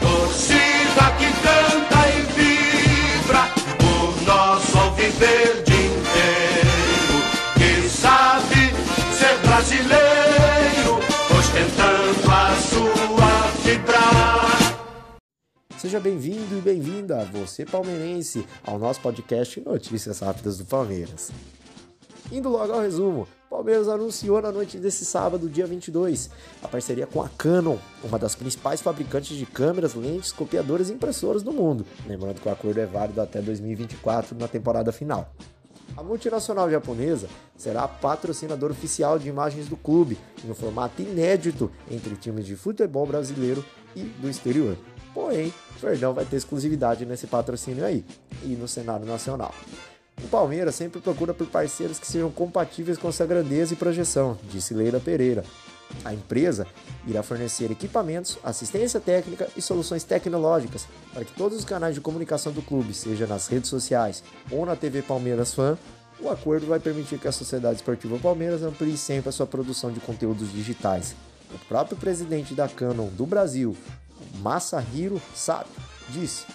Torcida que canta e vibra por nosso alviverde inteiro, que sabe ser brasileiro, ostentando a sua vibrar. Seja bem-vindo e bem-vinda, você palmeirense, ao nosso podcast Notícias Rápidas do Palmeiras. Indo logo ao resumo, Palmeiras anunciou na noite desse sábado, dia 22, a parceria com a Canon, uma das principais fabricantes de câmeras, lentes, copiadoras e impressoras do mundo. Lembrando que o acordo é válido até 2024 na temporada final. A multinacional japonesa será a patrocinadora oficial de imagens do clube, em um formato inédito entre times de futebol brasileiro e do exterior. Porém, o Verdão vai ter exclusividade nesse patrocínio aí e no cenário nacional. O Palmeiras sempre procura por parceiros que sejam compatíveis com essa grandeza e projeção, disse Leila Pereira. A empresa irá fornecer equipamentos, assistência técnica e soluções tecnológicas para que todos os canais de comunicação do clube, seja nas redes sociais ou na TV Palmeiras Fan, o acordo vai permitir que a Sociedade Esportiva Palmeiras amplie sempre a sua produção de conteúdos digitais. O próprio presidente da Canon do Brasil, Masahiro Sato, disse: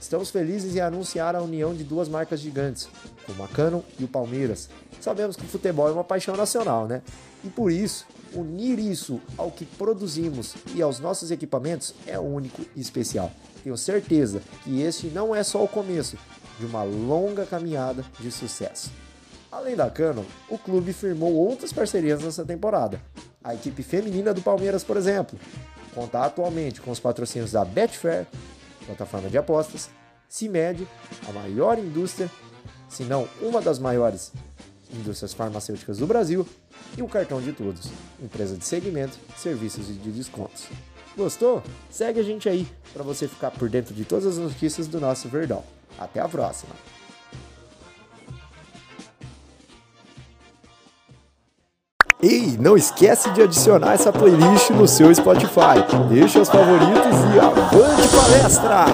Estamos felizes em anunciar a união de duas marcas gigantes, como a Canon e o Palmeiras. Sabemos que o futebol é uma paixão nacional, né? E por isso, unir isso ao que produzimos e aos nossos equipamentos é único e especial. Tenho certeza que este não é só o começo de uma longa caminhada de sucesso. Além da Canon, o clube firmou outras parcerias nessa temporada. A equipe feminina do Palmeiras, por exemplo, conta atualmente com os patrocínios da Betfair, plataforma de apostas, CIMED, a maior indústria, se não uma das maiores indústrias farmacêuticas do Brasil, e o Cartão de Todos, empresa de segmento, serviços e de descontos. Gostou? Segue a gente aí para você ficar por dentro de todas as notícias do nosso Verdão. Até a próxima! Ei, não esquece de adicionar essa playlist no seu Spotify. Deixe os favoritos e avante palestra!